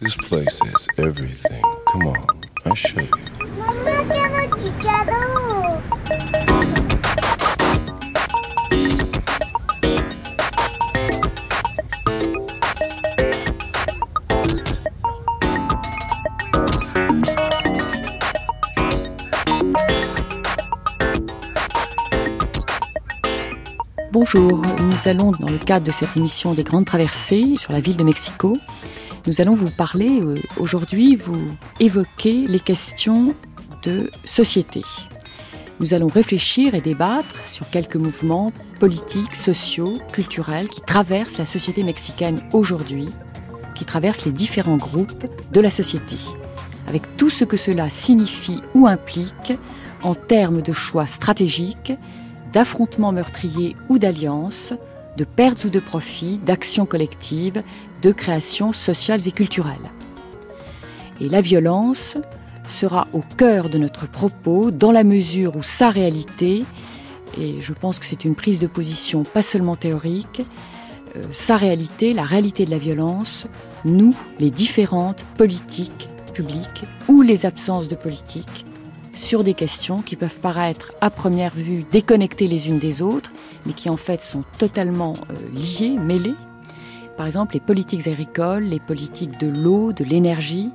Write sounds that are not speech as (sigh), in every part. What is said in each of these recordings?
This place has everything. Come on, I show you. Bonjour, nous allons dans le cadre de cette émission des grandes traversées sur la ville de Mexico, nous allons vous parler euh, aujourd'hui, vous évoquer les questions de société. Nous allons réfléchir et débattre sur quelques mouvements politiques, sociaux, culturels qui traversent la société mexicaine aujourd'hui, qui traversent les différents groupes de la société, avec tout ce que cela signifie ou implique en termes de choix stratégiques, d'affrontements meurtriers ou d'alliances, de pertes ou de profits, d'actions collectives, de créations sociales et culturelles. Et la violence sera au cœur de notre propos dans la mesure où sa réalité, et je pense que c'est une prise de position pas seulement théorique, euh, sa réalité, la réalité de la violence, nous, les différentes politiques publiques ou les absences de politique, sur des questions qui peuvent paraître à première vue déconnectées les unes des autres, mais qui en fait sont totalement euh, liées, mêlées. Par exemple, les politiques agricoles, les politiques de l'eau, de l'énergie,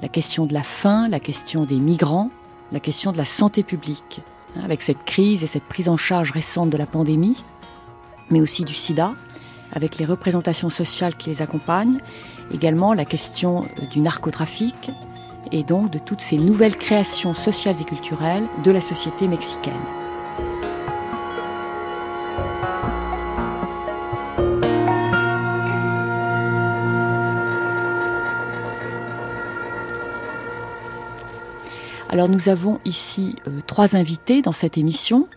la question de la faim, la question des migrants, la question de la santé publique, hein, avec cette crise et cette prise en charge récente de la pandémie, mais aussi du sida, avec les représentations sociales qui les accompagnent, également la question euh, du narcotrafic, et donc de toutes ces nouvelles créations sociales et culturelles de la société mexicaine. Alors nous avons ici euh, trois invités dans cette émission.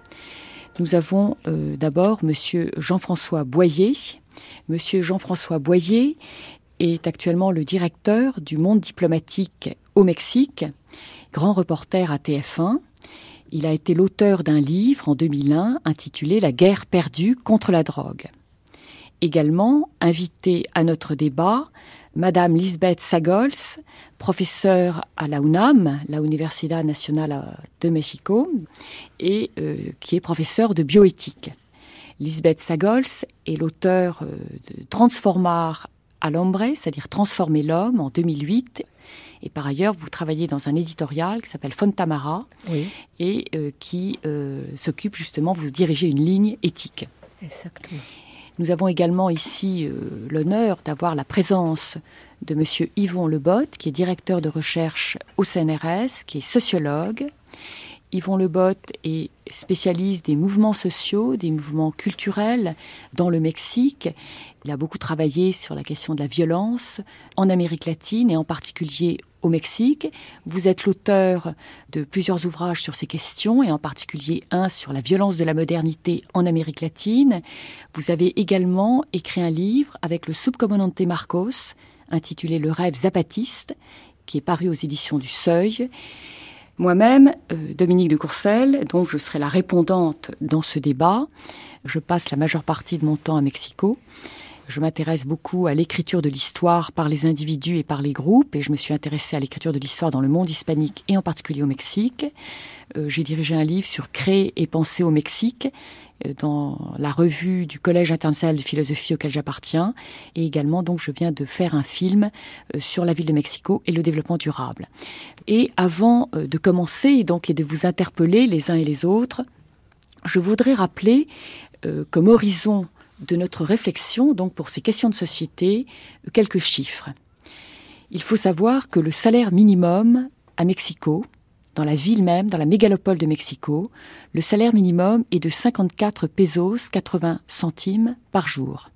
Nous avons euh, d'abord Monsieur Jean-François Boyer. Monsieur Jean-François Boyer est actuellement le directeur du Monde diplomatique au Mexique, grand reporter à TF1. Il a été l'auteur d'un livre en 2001 intitulé La guerre perdue contre la drogue. Également invité à notre débat, Madame Lisbeth Sagols, professeure à la UNAM, la Universidad Nacional de Mexico, et euh, qui est professeure de bioéthique. Lisbeth Sagols est l'auteur euh, de Transformar à l'hombre, c'est-à-dire Transformer l'homme en 2008. Et par ailleurs, vous travaillez dans un éditorial qui s'appelle Fontamara et euh, qui s'occupe justement, vous dirigez une ligne éthique. Exactement. Nous avons également ici l'honneur d'avoir la présence de M. Yvon Lebotte, qui est directeur de recherche au CNRS, qui est sociologue. Yvon Lebotte est spécialiste des mouvements sociaux, des mouvements culturels dans le Mexique. Il a beaucoup travaillé sur la question de la violence en Amérique latine et en particulier au Mexique. Vous êtes l'auteur de plusieurs ouvrages sur ces questions et en particulier un sur la violence de la modernité en Amérique latine. Vous avez également écrit un livre avec le subcomandante Marcos intitulé Le rêve zapatiste qui est paru aux éditions du Seuil. Moi-même, euh, Dominique de Courcelles, dont je serai la répondante dans ce débat, je passe la majeure partie de mon temps à Mexico. Je m'intéresse beaucoup à l'écriture de l'histoire par les individus et par les groupes, et je me suis intéressée à l'écriture de l'histoire dans le monde hispanique et en particulier au Mexique. Euh, j'ai dirigé un livre sur créer et penser au Mexique dans la revue du Collège international de philosophie auquel j'appartiens, et également donc je viens de faire un film euh, sur la ville de Mexico et le développement durable. Et avant de commencer donc et de vous interpeller les uns et les autres, je voudrais rappeler comme horizon de notre réflexion, donc pour ces questions de société, quelques chiffres. Il faut savoir que le salaire minimum à Mexico, dans la ville même, dans la mégalopole de Mexico, le salaire minimum est de 54 pesos 80 centimes par jour.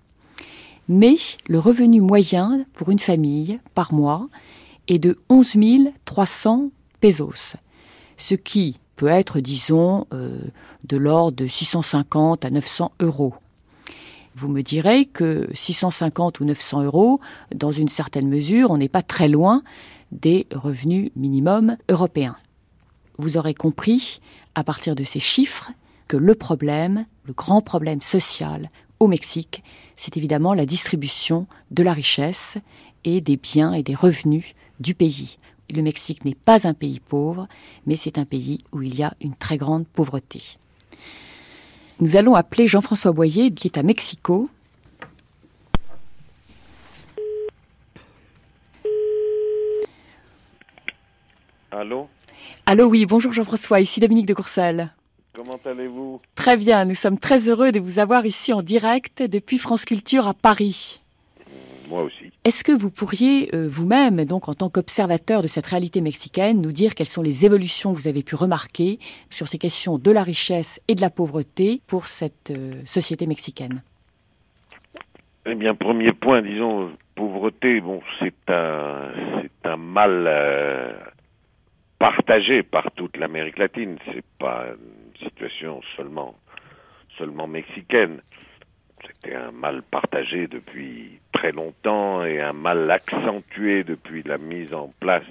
Mais le revenu moyen pour une famille par mois est de 11 300 pesos, ce qui peut être, disons, euh, de l'ordre de 650 à 900 euros. Vous me direz que 650 ou 900 euros, dans une certaine mesure, on n'est pas très loin des revenus minimums européens. Vous aurez compris, à partir de ces chiffres, que le problème, le grand problème social au Mexique, c'est évidemment la distribution de la richesse et des biens et des revenus du pays. Le Mexique n'est pas un pays pauvre, mais c'est un pays où il y a une très grande pauvreté. Nous allons appeler Jean-François Boyer, qui est à Mexico. Allô? Allô, oui, bonjour Jean-François, ici Dominique de Courcelles. Comment allez-vous? Très bien, nous sommes très heureux de vous avoir ici en direct depuis France Culture à Paris. Moi aussi. Est-ce que vous pourriez euh, vous-même, donc en tant qu'observateur de cette réalité mexicaine, nous dire quelles sont les évolutions que vous avez pu remarquer sur ces questions de la richesse et de la pauvreté pour cette euh, société mexicaine? Eh bien, premier point, disons, pauvreté, bon, c'est un, c'est un mal euh, partagé par toute l'Amérique latine. C'est pas une situation seulement, seulement mexicaine. C'était un mal partagé depuis très longtemps et un mal accentué depuis la mise en place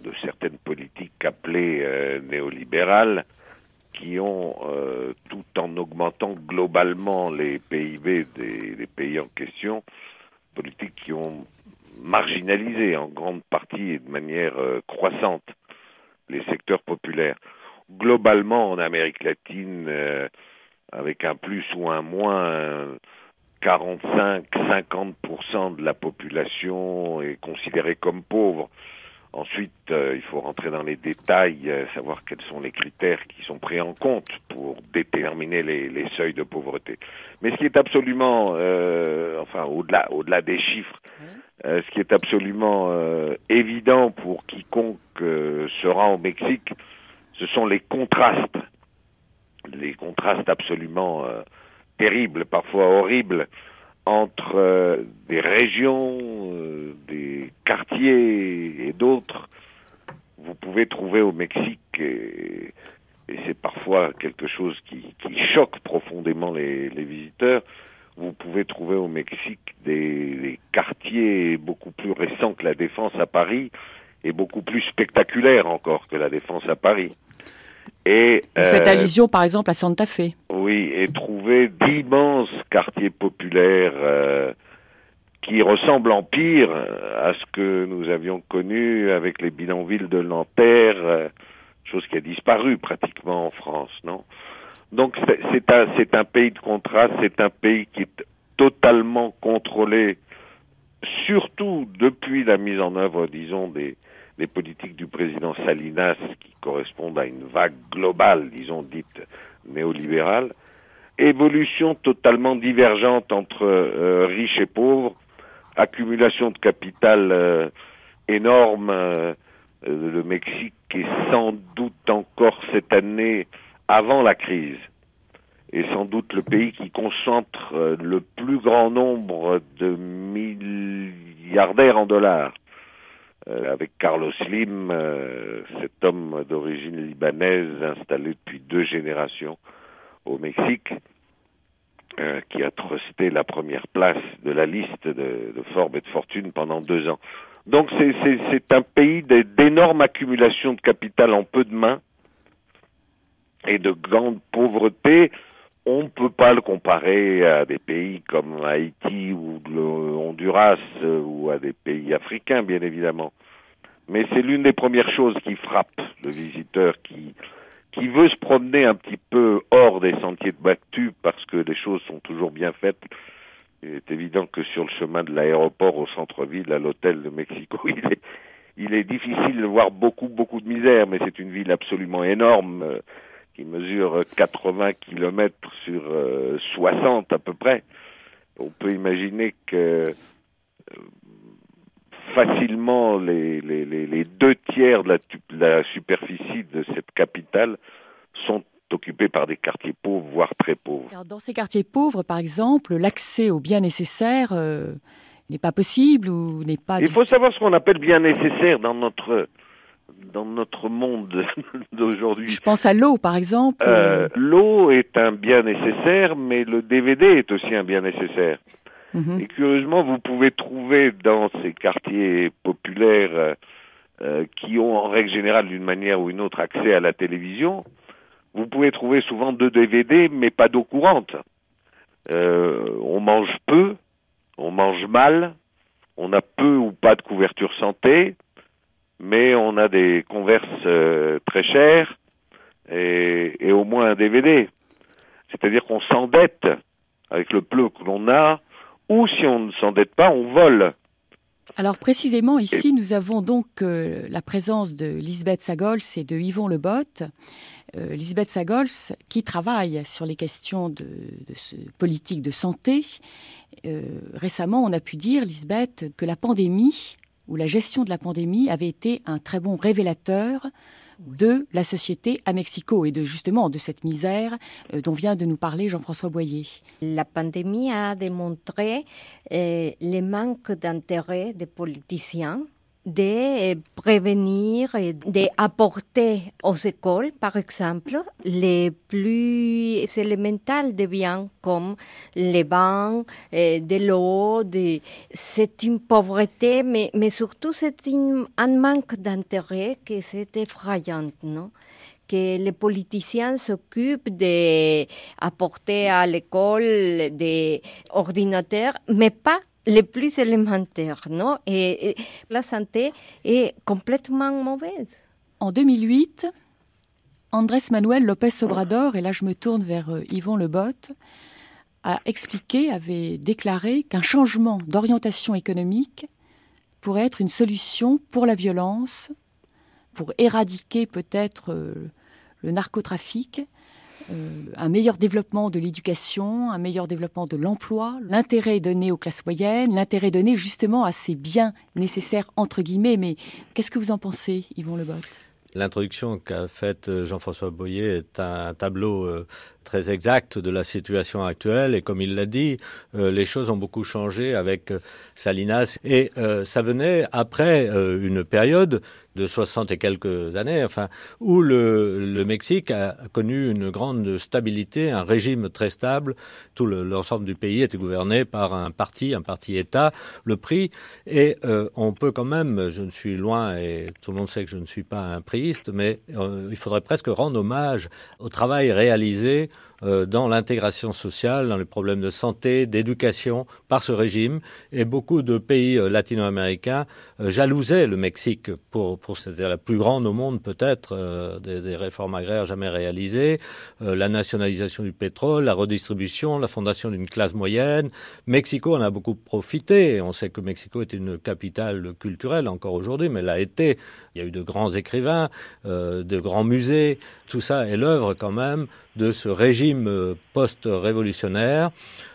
de certaines politiques appelées euh, néolibérales qui ont, euh, tout en augmentant globalement les PIB des, pays en question, politiques qui ont marginalisé en grande partie et de manière euh, croissante les secteurs populaires. Globalement, en Amérique latine, euh, avec un plus ou un moins, 45-50% de la population est considérée comme pauvre. Ensuite, euh, il faut rentrer dans les détails, euh, savoir quels sont les critères qui sont pris en compte pour déterminer les, seuils de pauvreté. Mais ce qui est absolument, euh, enfin, au-delà, au-delà des chiffres, euh, ce qui est absolument euh, évident pour quiconque se rend au Mexique, ce sont les contrastes, les contrastes absolument terribles, parfois horribles, entre euh, des régions, euh, des quartiers et d'autres, vous pouvez trouver au Mexique, et, c'est parfois quelque chose qui, choque profondément les, visiteurs, vous pouvez trouver au Mexique des, des, quartiers beaucoup plus récents que la Défense à Paris et beaucoup plus spectaculaires encore que la Défense à Paris. Et, Vous faites euh, allusion par exemple à Santa Fe. Oui, et trouver d'immenses quartiers populaires euh, qui ressemblent en pire à ce que nous avions connu avec les bidonvilles de Nanterre, euh, chose qui a disparu pratiquement en France, non? Donc c'est un, c'est un pays de contraste, c'est un pays qui est totalement contrôlé, surtout depuis la mise en œuvre, disons, des, les politiques du président Salinas qui correspondent à une vague globale, disons, dite néolibérale, évolution totalement divergente entre euh, riches et pauvres, accumulation de capital euh, énorme, euh, le Mexique est sans doute encore cette année avant la crise, et sans doute le pays qui concentre le plus grand nombre de milliardaires en dollars. Euh, avec Carlos Slim, euh, cet homme d'origine libanaise installé depuis deux générations au Mexique, euh, qui a trusté la première place de la liste de, Forbes et de Fortune pendant deux ans. Donc c'est un pays d'énorme accumulation de capital en peu de mains et de grande pauvreté. On ne peut pas le comparer à des pays comme Haïti ou le Honduras ou à des pays africains, bien évidemment. Mais c'est l'une des premières choses qui frappe le visiteur qui, qui veut se promener un petit peu hors des sentiers de Bactu parce que les choses sont toujours bien faites. Il est évident que sur le chemin de l'aéroport au centre-ville, à l'hôtel de Mexico, (laughs) il est, il est difficile de voir beaucoup, beaucoup de misère, mais c'est une ville absolument énorme euh, qui mesure 80 kilomètres sur euh, 60 à peu près. On peut imaginer que euh, facilement les, les, les, les, deux tiers de la, de la superficie de cette capitale sont occupé par des quartiers pauvres, voire très pauvres. Alors, dans ces quartiers pauvres, par exemple, l'accès aux biens nécessaires euh, n'est pas possible ou n'est pas. Il faut savoir ce qu'on appelle bien nécessaire dans notre dans notre monde (laughs) d'aujourd'hui. Je pense à l'eau, par exemple. Euh, l'eau est un bien nécessaire, mais le DVD est aussi un bien nécessaire. Mhm. Et curieusement, vous pouvez trouver dans ces quartiers populaires euh, euh, qui ont en règle générale d'une manière ou une autre accès à la télévision, vous pouvez trouver souvent deux DVD, mais pas d'eau courante. Euh, on mange peu, on mange mal, on a peu ou pas de couverture santé, mais on a des converses euh, très chères et, et au moins un DVD. C'est-à-dire qu'on s'endette avec le peu que l'on a, ou si on ne s'endette pas, on vole. Alors précisément ici, nous avons donc euh, la présence de Lisbeth Sagols et de Yvon Lebotte. Euh, Lisbeth Sagols qui travaille sur les questions de, de ce politique de santé. Euh, récemment, on a pu dire, Lisbeth, que la pandémie ou la gestion de la pandémie avait été un très bon révélateur de la société à Mexico et de justement de cette misère euh, dont vient de nous parler Jean-François Boyer. La pandémie a démontré euh, le manque d'intérêt des politiciens de prévenir et d'apporter aux écoles, par exemple, les plus élémentales des biens comme les bancs, euh, de l'eau. De... C'est une pauvreté, mais, surtout c'est un manque d'intérêt que c'est effrayant, non? Que les politiciens s'occupent d'apporter à l'école des ordinateurs, mais pas les plus élémentaires, non et, la santé est complètement mauvaise. En 2008, Andrés Manuel López Obrador, et là je me tourne vers euh, Yvon Lebotte, a expliqué, avait déclaré qu'un changement d'orientation économique pourrait être une solution pour la violence, pour éradiquer peut-être euh, le narcotrafic, un meilleur développement de l'éducation, un meilleur développement de l'emploi, l'intérêt donné aux classes moyennes, l'intérêt donné justement à ces biens nécessaires entre guillemets. Mais qu'est-ce que vous en pensez, Yvon Lebotte L'introduction qu'a faite Jean-François Boyer est un tableau euh, très exact de la situation actuelle. Et comme il l'a dit, euh, les choses ont beaucoup changé avec euh, Salinas. Et euh, ça venait après euh, une période de 60 et quelques années, enfin, où le, Mexique a connu une grande stabilité, un régime très stable. Tout l'ensemble le, du pays était gouverné par un parti, un parti État, le prix. Et euh, on peut quand même, je ne suis loin et tout le monde sait que je ne suis pas un priiste, mais euh, il faudrait presque rendre hommage au travail réalisé dans l'intégration sociale, dans les problèmes de santé, d'éducation par ce régime. Et beaucoup de pays euh, latino-américains euh, jalousaient le Mexique pour, pour c'était la plus grande au monde peut-être euh, des, réformes agraires jamais réalisées, euh, la nationalisation du pétrole, la redistribution, la fondation d'une classe moyenne. Mexico en a beaucoup profité. On sait que Mexico est une capitale culturelle encore aujourd'hui, mais l'a été. Il y a eu de grands écrivains, euh, de grands musées. Tout ça est l'œuvre quand même de ce régime euh, post-révolutionnaire,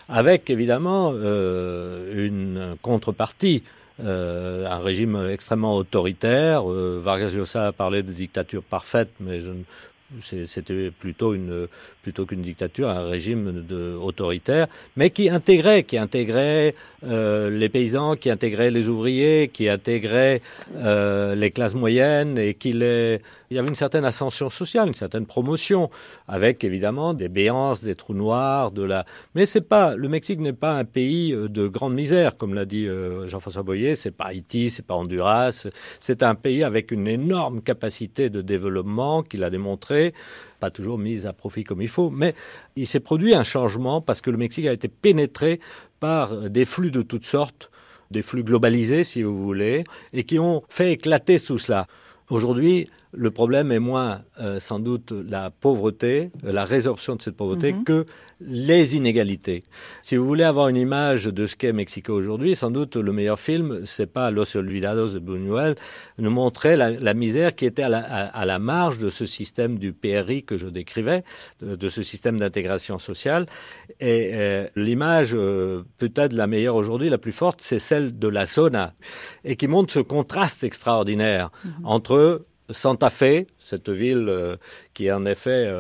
avec évidemment euh, une contrepartie. Euh, un régime extrêmement autoritaire. Vargas Llosa a parlé de dictature parfaite, mais je c'était plutôt une plutôt qu'une dictature un régime autoritaire mais qui intégrait qui intégrait euh, les paysans qui intégrait les ouvriers qui intégrait euh, les classes moyennes et il y avait une certaine ascension sociale une certaine promotion avec évidemment des béances des trous noirs de la mais c'est pas le mexique n'est pas un pays euh, de grande misère comme l'a dit euh, jean françois boyer c'est pas haïti c'est pas honduras c'est un pays avec une énorme capacité de développement qu'il a démontré pas toujours mise à profit comme il faut, mais il s'est produit un changement parce que le Mexique a été pénétré des flux de toutes sortes, des flux globalisés si vous voulez, et qui ont fait éclater tout cela. Aujourd'hui, le problème est moins euh, sans doute la pauvreté, euh, la résorption de cette pauvreté, mm -hmm. que les inégalités. Si vous voulez avoir une image de ce qu'est Mexico aujourd'hui, sans doute le meilleur film, c'est pas Los Olvidados de Buñuel, nous montrait la, la misère qui était à la, à, à la marge de ce système du PRI que je décrivais, de, de ce système d'intégration sociale. Et euh, l'image euh, peut-être la meilleure aujourd'hui, la plus forte, c'est celle de la SONA, et qui montre ce contraste extraordinaire mm -hmm. entre Santa Fe, cette ville qui est en effet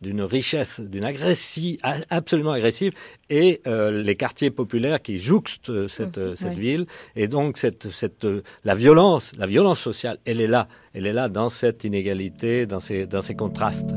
d'une richesse, d'une agressive, absolument agressive, et les quartiers populaires qui jouxtent cette, mmh, cette ville. Et donc cette, cette, la violence, la violence sociale, elle est là, elle est là dans cette inégalité, dans ces, dans ces contrastes.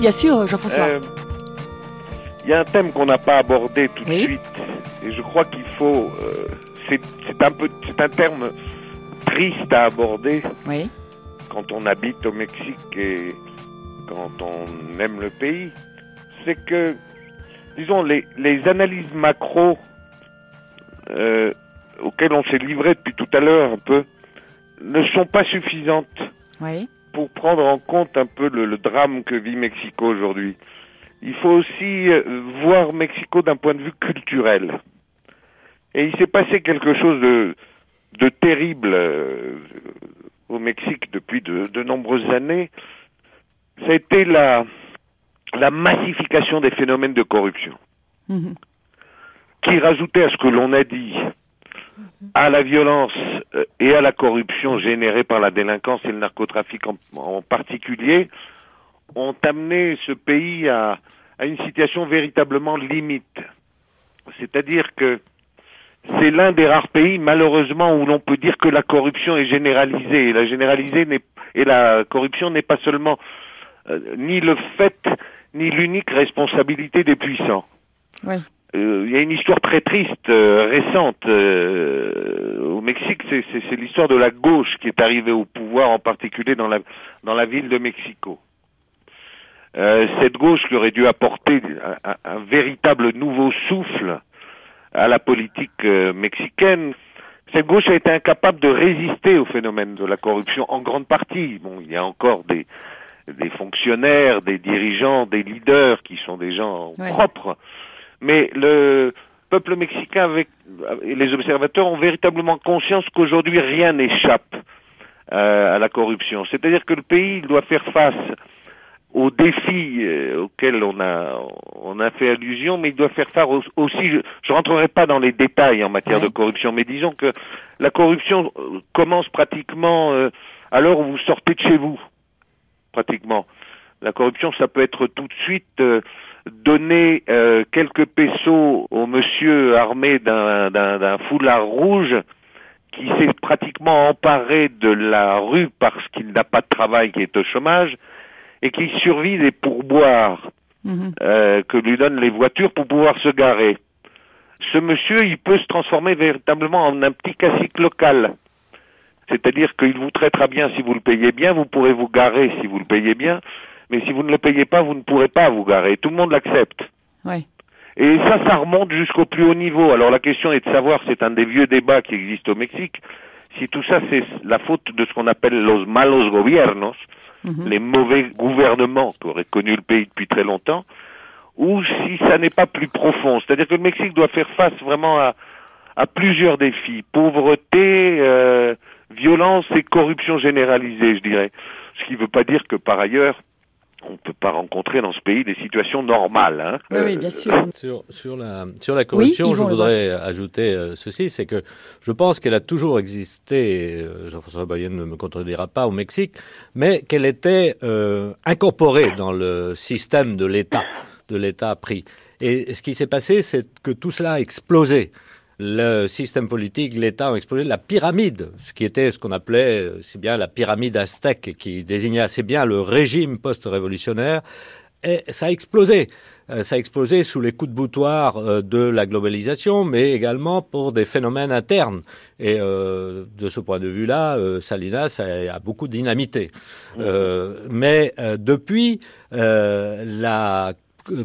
Bien sûr, Jean-François. Euh, il y a un thème qu'on n'a pas abordé tout de suite, et je crois qu'il faut. Euh, c'est un peu, c'est un terme triste à aborder. Oui. Quand on habite au Mexique et quand on aime le pays, c'est que, disons, les, les analyses macro euh, auxquelles on s'est livré depuis tout à l'heure un peu ne sont pas suffisantes. Oui pour prendre en compte un peu le, drame que vit Mexico aujourd'hui. Il faut aussi euh, voir Mexico d'un point de vue culturel. Et il s'est passé quelque chose de, de terrible euh, au Mexique depuis de, de, nombreuses années. Ça a été la, la massification des phénomènes de corruption, mhm. qui rajoutait à ce que l'on a dit à la violence euh, et à la corruption générée par la délinquance et le narcotrafic en, particulier ont amené ce pays à, une situation véritablement limite. C'est-à-dire que c'est l'un des rares pays, malheureusement, où l'on peut dire que la corruption est généralisée. Et la généralisée et la corruption n'est pas seulement euh, ni le fait, ni l'unique responsabilité des puissants. Oui. Euh, il y a une histoire très triste euh, récente euh, au Mexique, c'est l'histoire de la gauche qui est arrivée au pouvoir, en particulier dans la dans la ville de Mexico. cette gauche qui aurait dû apporter un, un, véritable nouveau souffle à la politique mexicaine. Cette gauche a été incapable de résister au phénomène de la corruption en grande partie. Bon, il y a encore des des fonctionnaires, des dirigeants, des leaders qui sont des gens propres mais le peuple mexicain avec, et les observateurs ont véritablement conscience qu'aujourd'hui rien n'échappe euh, à la corruption. C'est-à-dire que le pays doit faire face aux défis euh, auxquels on a on a fait allusion, mais il doit faire face aussi. Je, je rentrerai pas dans les détails en matière de corruption, mais disons que la corruption euh, commence pratiquement à l'heure où vous sortez de chez vous, pratiquement. La corruption, ça peut être tout de suite donner euh, quelques pesos au monsieur armé d'un foulard rouge qui s'est pratiquement emparé de la rue parce qu'il n'a pas de travail, qui est au chômage, et qui survit des pourboires mhm. euh, que lui donnent les voitures pour pouvoir se garer. Ce monsieur, il peut se transformer véritablement en un petit cacique local. C'est-à-dire qu'il vous traitera bien si vous le payez bien, vous pourrez vous garer si vous le payez bien, mais si vous ne le payez pas, vous ne pourrez pas vous garer. Tout le monde l'accepte. Oui. Et ça, ça remonte jusqu'au plus haut niveau. Alors la question est de savoir, c'est un des vieux débats qui existent au Mexique, si tout ça c'est la faute de ce qu'on appelle los malos gobiernos, mhm. les mauvais gouvernements qu'aurait connu le pays depuis très longtemps, ou si ça n'est pas plus profond. C'est-à-dire que le Mexique doit faire face vraiment à, à plusieurs défis. Pauvreté, euh, violence et corruption généralisée, je dirais. Ce qui ne veut pas dire que par ailleurs, on ne peut pas rencontrer dans ce pays des situations normales. Hein. Oui, bien sûr. Sur, sur, la, sur la corruption, je voudrais ajouter euh, ceci, c'est que je pense qu'elle a toujours existé, euh, Jean-François Bayenne ne me contredira pas, au Mexique, mais qu'elle était euh, incorporée dans le système de l'État, de l'État pris. Et ce qui s'est passé, c'est que tout cela a explosé le système politique, l'État ont explosé la pyramide, ce qui était ce qu'on appelait, euh, c'est bien la pyramide aztèque, qui désignait assez bien le régime post-révolutionnaire, et ça a explosé. Euh, ça a explosé sous les coups de boutoir euh, de la globalisation, mais également pour des phénomènes internes. Et de ce point de vue-là, Salinas a, a, beaucoup dynamité. mais depuis, la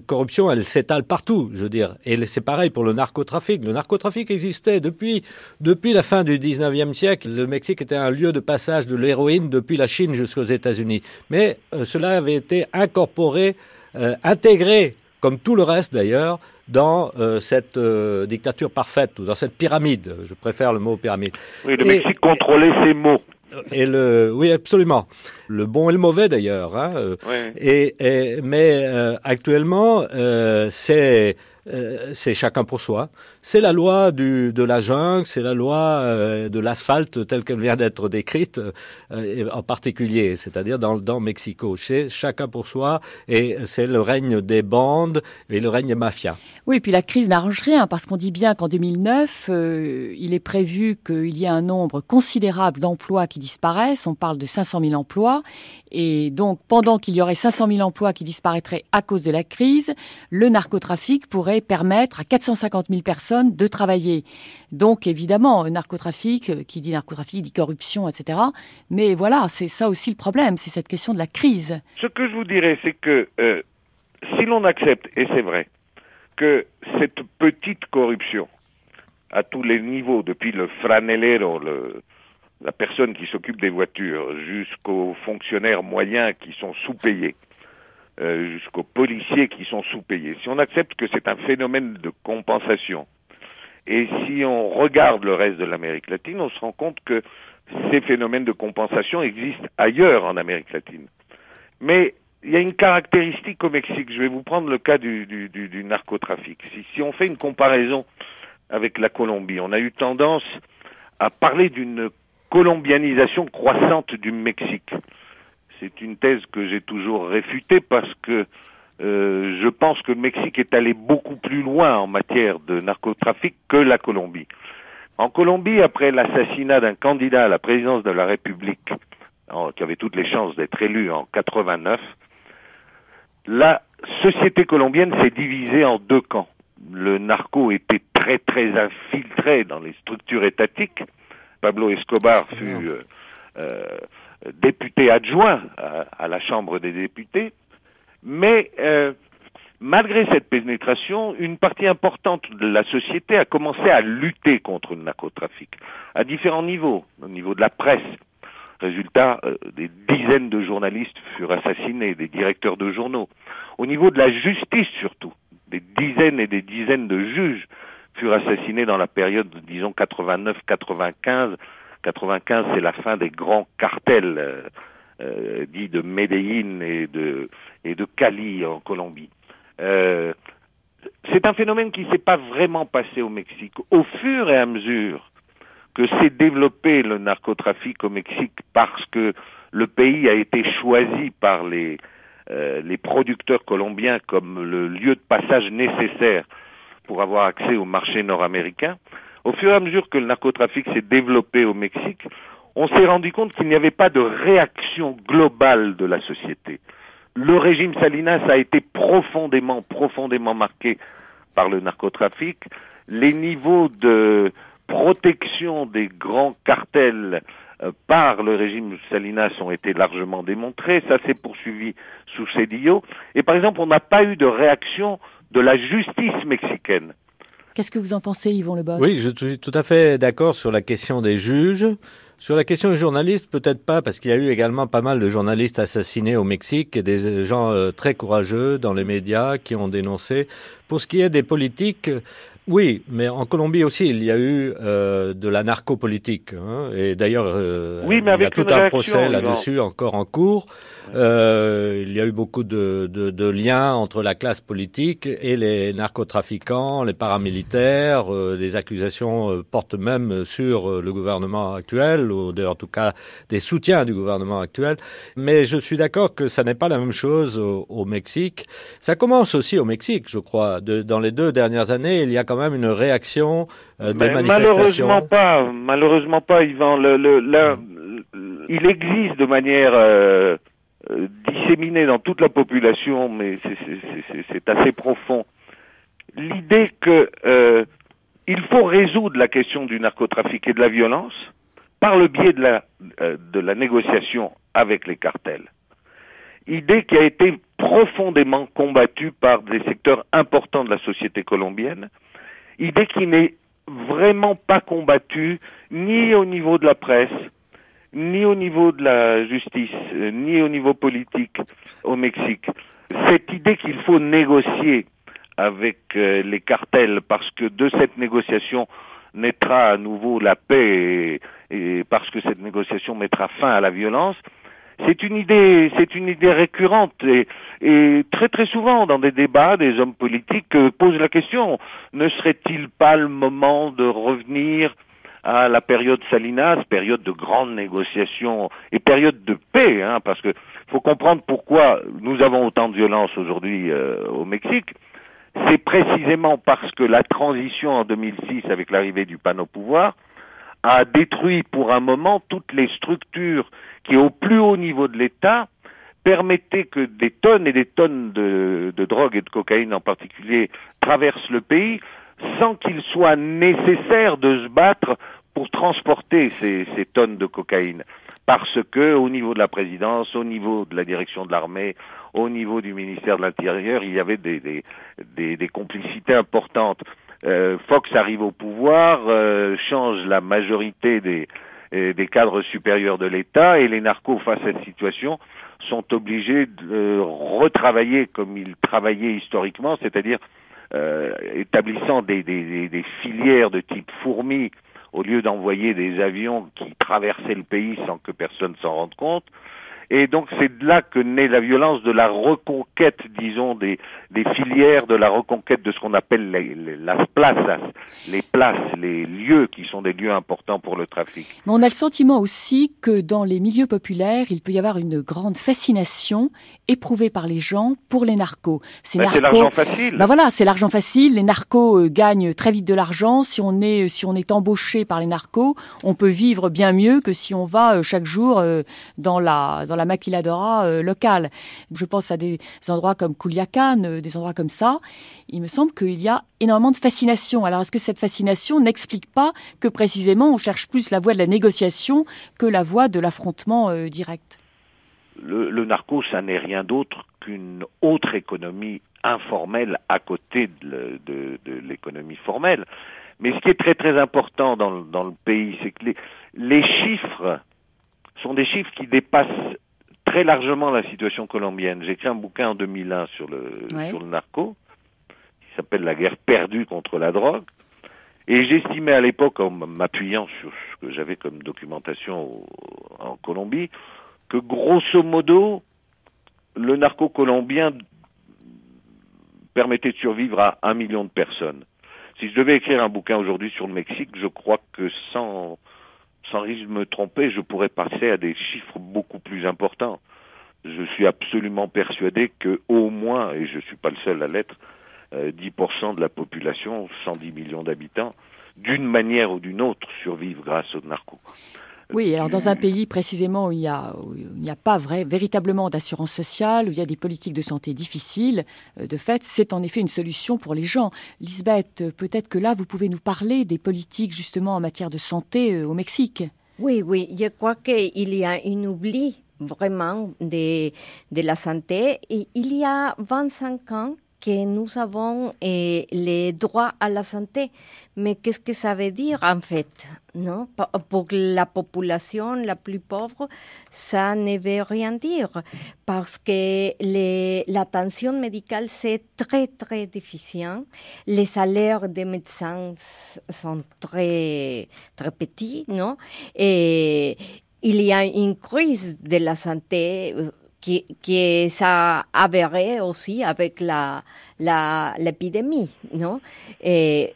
corruption, elle s'étale partout, je veux dire. Et c'est pareil pour le narcotrafic. Le narcotrafic existait depuis, depuis la fin du 19e siècle. Le Mexique était un lieu de passage de l'héroïne depuis la Chine jusqu'aux États-Unis. Mais euh, cela avait été incorporé, euh, intégré, comme tout le reste d'ailleurs, dans euh, cette dictature parfaite ou dans cette pyramide. Je préfère le mot pyramide. Oui, le Mexique contrôlait ses mots. Et le, oui, absolument. Le bon et le mauvais d'ailleurs. Hein. Et, et, mais actuellement, c'est euh, c'est chacun pour soi. C'est la loi du, de la jungle, c'est la loi euh, de l'asphalte telle qu'elle vient d'être décrite, euh, en particulier, c'est-à-dire dans, dans Mexico. C'est chacun pour soi et c'est le règne des bandes et le règne des mafias. Oui, et puis la crise n'arrange rien parce qu'on dit bien qu'en 2009, il est prévu qu'il y ait un nombre considérable d'emplois qui disparaissent. On parle de 500 000 emplois. Et donc, pendant qu'il y aurait 500 000 emplois qui disparaîtraient à cause de la crise, le narcotrafic pourrait permettre à 450 000 personnes de travailler. Donc évidemment, narcotrafic, euh, qui dit narcotrafic dit corruption, etc. Mais voilà, c'est ça aussi le problème, c'est cette question de la crise. Ce que je vous dirais, c'est que euh, si l'on accepte, et c'est vrai, que cette petite corruption, à tous les niveaux, depuis le franelero, le, la personne qui s'occupe des voitures, jusqu'aux fonctionnaires moyens qui sont sous-payés, euh, jusqu'aux policiers qui sont sous-payés. Si on accepte que c'est un phénomène de compensation, et si on regarde le reste de l'Amérique latine, on se rend compte que ces phénomènes de compensation existent ailleurs en Amérique latine. Mais il y a une caractéristique au Mexique. Je vais vous prendre le cas du, narcotrafic. Si, si on fait une comparaison avec la Colombie, on a eu tendance à parler d'une colombianisation croissante du Mexique. C'est une thèse que j'ai toujours réfutée parce que euh, je pense que le Mexique est allé beaucoup plus loin en matière de narcotrafic que la Colombie. En Colombie, après l'assassinat d'un candidat à la présidence de la République, qui avait toutes les chances d'être élu en 89, la société colombienne s'est divisée en deux camps. Le narco était très très infiltré dans les structures étatiques. Pablo Escobar fut euh, euh, député adjoint à, la Chambre des députés, mais euh, malgré cette pénétration, une partie importante de la société a commencé à lutter contre le narcotrafic, à différents niveaux, au niveau de la presse. Résultat, euh, des dizaines de journalistes furent assassinés, des directeurs de journaux. Au niveau de la justice surtout, des dizaines et des dizaines de juges furent assassinés dans la période, disons, 89-95, 95, c'est la fin des grands cartels euh, euh, dits de Medellín et de, et de Cali en Colombie. Euh, c'est un phénomène qui ne s'est pas vraiment passé au Mexique. Au fur et à mesure que s'est développé le narcotrafic au Mexique parce que le pays a été choisi par les, euh, les producteurs colombiens comme le lieu de passage nécessaire pour avoir accès au marché nord-américain, au fur et à mesure que le narcotrafic s'est développé au Mexique, on s'est rendu compte qu'il n'y avait pas de réaction globale de la société. Le régime Salinas a été profondément, profondément marqué par le narcotrafic. Les niveaux de protection des grands cartels euh, par le régime Salinas ont été largement démontrés. Ça s'est poursuivi sous Cedillo. Et par exemple, on n'a pas eu de réaction de la justice mexicaine. Qu'est-ce que vous en pensez, Yvon Lebos Oui, je suis tout à fait d'accord sur la question des juges. Sur la question des journalistes, peut-être pas, parce qu'il y a eu également pas mal de journalistes assassinés au Mexique et des gens euh, très courageux dans les médias qui ont dénoncé. Pour ce qui est des politiques, oui, mais en Colombie aussi, il y a eu euh, de la narcopolitique. Hein, et d'ailleurs, euh, il y a tout un procès là-dessus encore en cours. Euh, il y a eu beaucoup de, de, de, liens entre la classe politique et les narcotrafiquants, les paramilitaires. Euh, des accusations euh, portent même sur le gouvernement actuel, ou en tout cas des soutiens du gouvernement actuel. Mais je suis d'accord que ça n'est pas la même chose au, au, Mexique. Ça commence aussi au Mexique, je crois. De, dans les deux dernières années, il y a quand même une réaction des manifestations. Malheureusement pas, malheureusement pas, Yvan. Le, le, le, il existe de manière euh, disséminée dans toute la population, mais c'est assez profond. L'idée que euh, il faut résoudre la question du narcotrafic et de la violence par le biais euh, de la négociation avec les cartels. Idée qui a été profondément combattue par des secteurs importants de la société colombienne, idée qui n'est vraiment pas combattue ni au niveau de la presse, ni au niveau de la justice, euh, ni au niveau politique au Mexique. Cette idée qu'il faut négocier avec euh, les cartels parce que de cette négociation naîtra à nouveau la paix et, parce que cette négociation mettra fin à la violence, c'est une idée, c'est une idée récurrente et, et, très très souvent dans des débats, des hommes politiques euh, posent la question ne serait-il pas le moment de revenir à la période Salinas, période de grandes négociations et période de paix, hein, parce que faut comprendre pourquoi nous avons autant de violence aujourd'hui euh, au Mexique. C'est précisément parce que la transition en 2006 avec l'arrivée du PAN au pouvoir a détruit pour un moment toutes les structures qui, au plus haut niveau de l'État, permettaient que des tonnes et des tonnes de, de drogue et de cocaïne en particulier traversent le pays sans qu'il soit nécessaire de se battre pour transporter ces, ces, tonnes de cocaïne. Parce que, au niveau de la présidence, au niveau de la direction de l'armée, au niveau du ministère de l'Intérieur, il y avait des, des, des, complicités importantes. Euh, Fox arrive au pouvoir, euh, change la majorité des, des cadres supérieurs de l'État et les narcos face à cette situation sont obligés de retravailler comme ils travaillaient historiquement, c'est-à-dire euh, établissant des, des, des, filières de type fourmi au lieu d'envoyer des avions qui traversaient le pays sans que personne s'en rende compte. Et donc c'est de là que naît la violence de la reconquête, disons, des, des filières, de la reconquête de ce qu'on appelle les, les, las plazas, les places, les lieux qui sont des lieux importants pour le trafic. Mais on a le sentiment aussi que dans les milieux populaires, il peut y avoir une grande fascination éprouvée par les gens pour les narcos. Ben narcos, c'est l'argent facile. Ben voilà, c'est l'argent facile. Les narcos euh, gagnent très vite de l'argent. Si on est si on est embauché par les narcos, on peut vivre bien mieux que si on va euh, chaque jour euh, dans la dans la maquiladora euh, locale. Je pense à des endroits comme Culiacan, euh, des endroits comme ça. Il me semble qu'il y a énormément de fascination. Alors est-ce que cette fascination n'explique pas que précisément on cherche plus la voie de la négociation que la voie de l'affrontement euh, direct? Le, narco, ça n'est rien d'autre qu'une autre économie informelle à côté de, l'économie formelle. Mais ce qui est très très important dans, le pays, c'est que les chiffres sont des chiffres qui dépassent très largement la situation colombienne. J'ai écrit un bouquin en 2001 sur le, ouais. sur le narco, qui s'appelle La guerre perdue contre la drogue. Et j'estimais à l'époque, en m'appuyant sur ce que j'avais comme documentation au, en Colombie, que grosso modo, le narco colombien permettait de survivre à un million de personnes. Si je devais écrire un bouquin aujourd'hui sur le Mexique, je crois que sans sans risque de me tromper, je pourrais passer à des chiffres beaucoup plus importants. Je suis absolument persuadé que au moins, et je ne suis pas le seul à l'être, euh, 10% de la population, 110 millions d'habitants, d'une manière ou d'une autre, survivent grâce aux narcos. Oui, alors dans un pays précisément où il n'y a, pas vrai, véritablement d'assurance sociale, où il y a des politiques de santé difficiles, euh, de fait, c'est en effet une solution pour les gens. Lisbeth, peut-être que là, vous pouvez nous parler des politiques justement en matière de santé euh, au Mexique. Oui, oui, je crois qu'il y a un oubli vraiment de, de la santé. Et il y a 25 ans que nous avons eh, les droits à la santé. Mais qu'est-ce que ça veut dire en fait non Pour la population la plus pauvre, ça ne veut rien dire parce que l'attention médicale, c'est très très déficient. Les salaires des médecins sont très, très petits, non Et il y a une crise de la santé qui, qui s'est avéré aussi avec la, l'épidémie, non? Et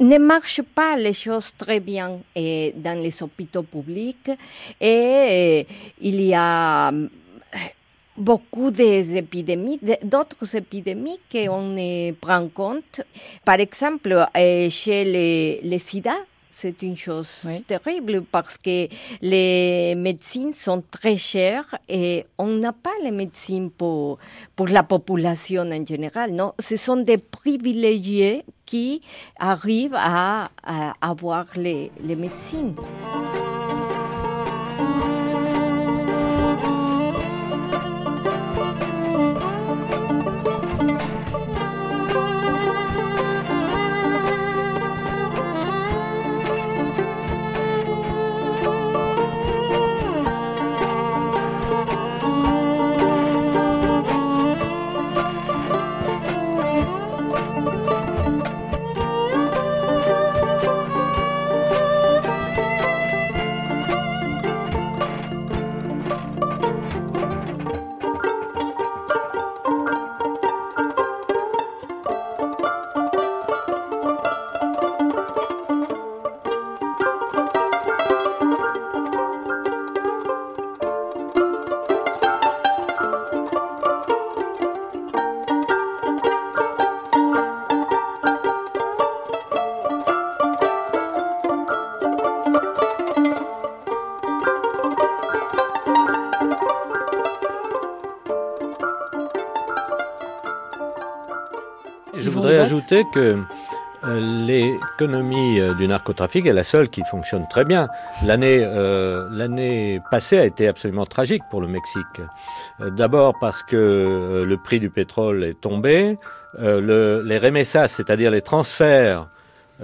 ne marche pas les choses très bien dans les hôpitaux publics et il y a beaucoup d'épidémies, d'autres épidémies qu'on prend compte. Par exemple, chez les, les sida, c'est une chose oui. terrible parce que les médecines sont très chères et on n'a pas les médecines pour, pour la population en général. Non, ce sont des privilégiés qui arrivent à, à avoir les, les médecines. Je voudrais ajouter que euh, l'économie euh, du narcotrafic est la seule qui fonctionne très bien. L'année euh, l'année passée a été absolument tragique pour le Mexique. D'abord parce que le prix du pétrole est tombé, le, les remessas, c'est-à-dire les transferts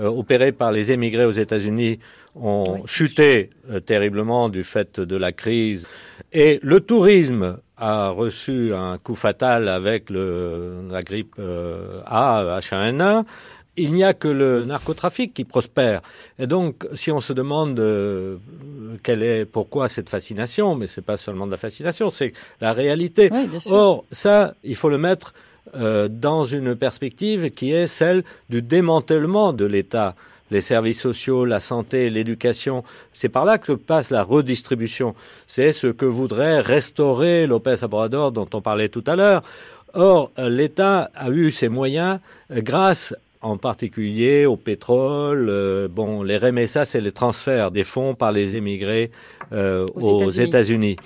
opérés par les émigrés aux États-Unis, ont chuté terriblement du fait de la crise, et le tourisme a reçu un coup fatal avec le, la grippe A, H1N1, il n'y a que le narcotrafic qui prospère. Et donc, si on se demande euh, quelle est, pourquoi cette fascination, mais c'est pas seulement de la fascination, c'est la réalité. Or, ça, il faut le mettre euh, dans une perspective qui est celle du démantèlement de l'État. Les services sociaux, la santé, l'éducation, c'est par là que passe la redistribution. C'est ce que voudrait restaurer Lopez Obrador dont on parlait tout à l'heure. Or, l'État a eu ses moyens grâce en particulier au pétrole. Euh, bon, les remessas, c'est les transferts des fonds par les émigrés euh, aux, États-Unis.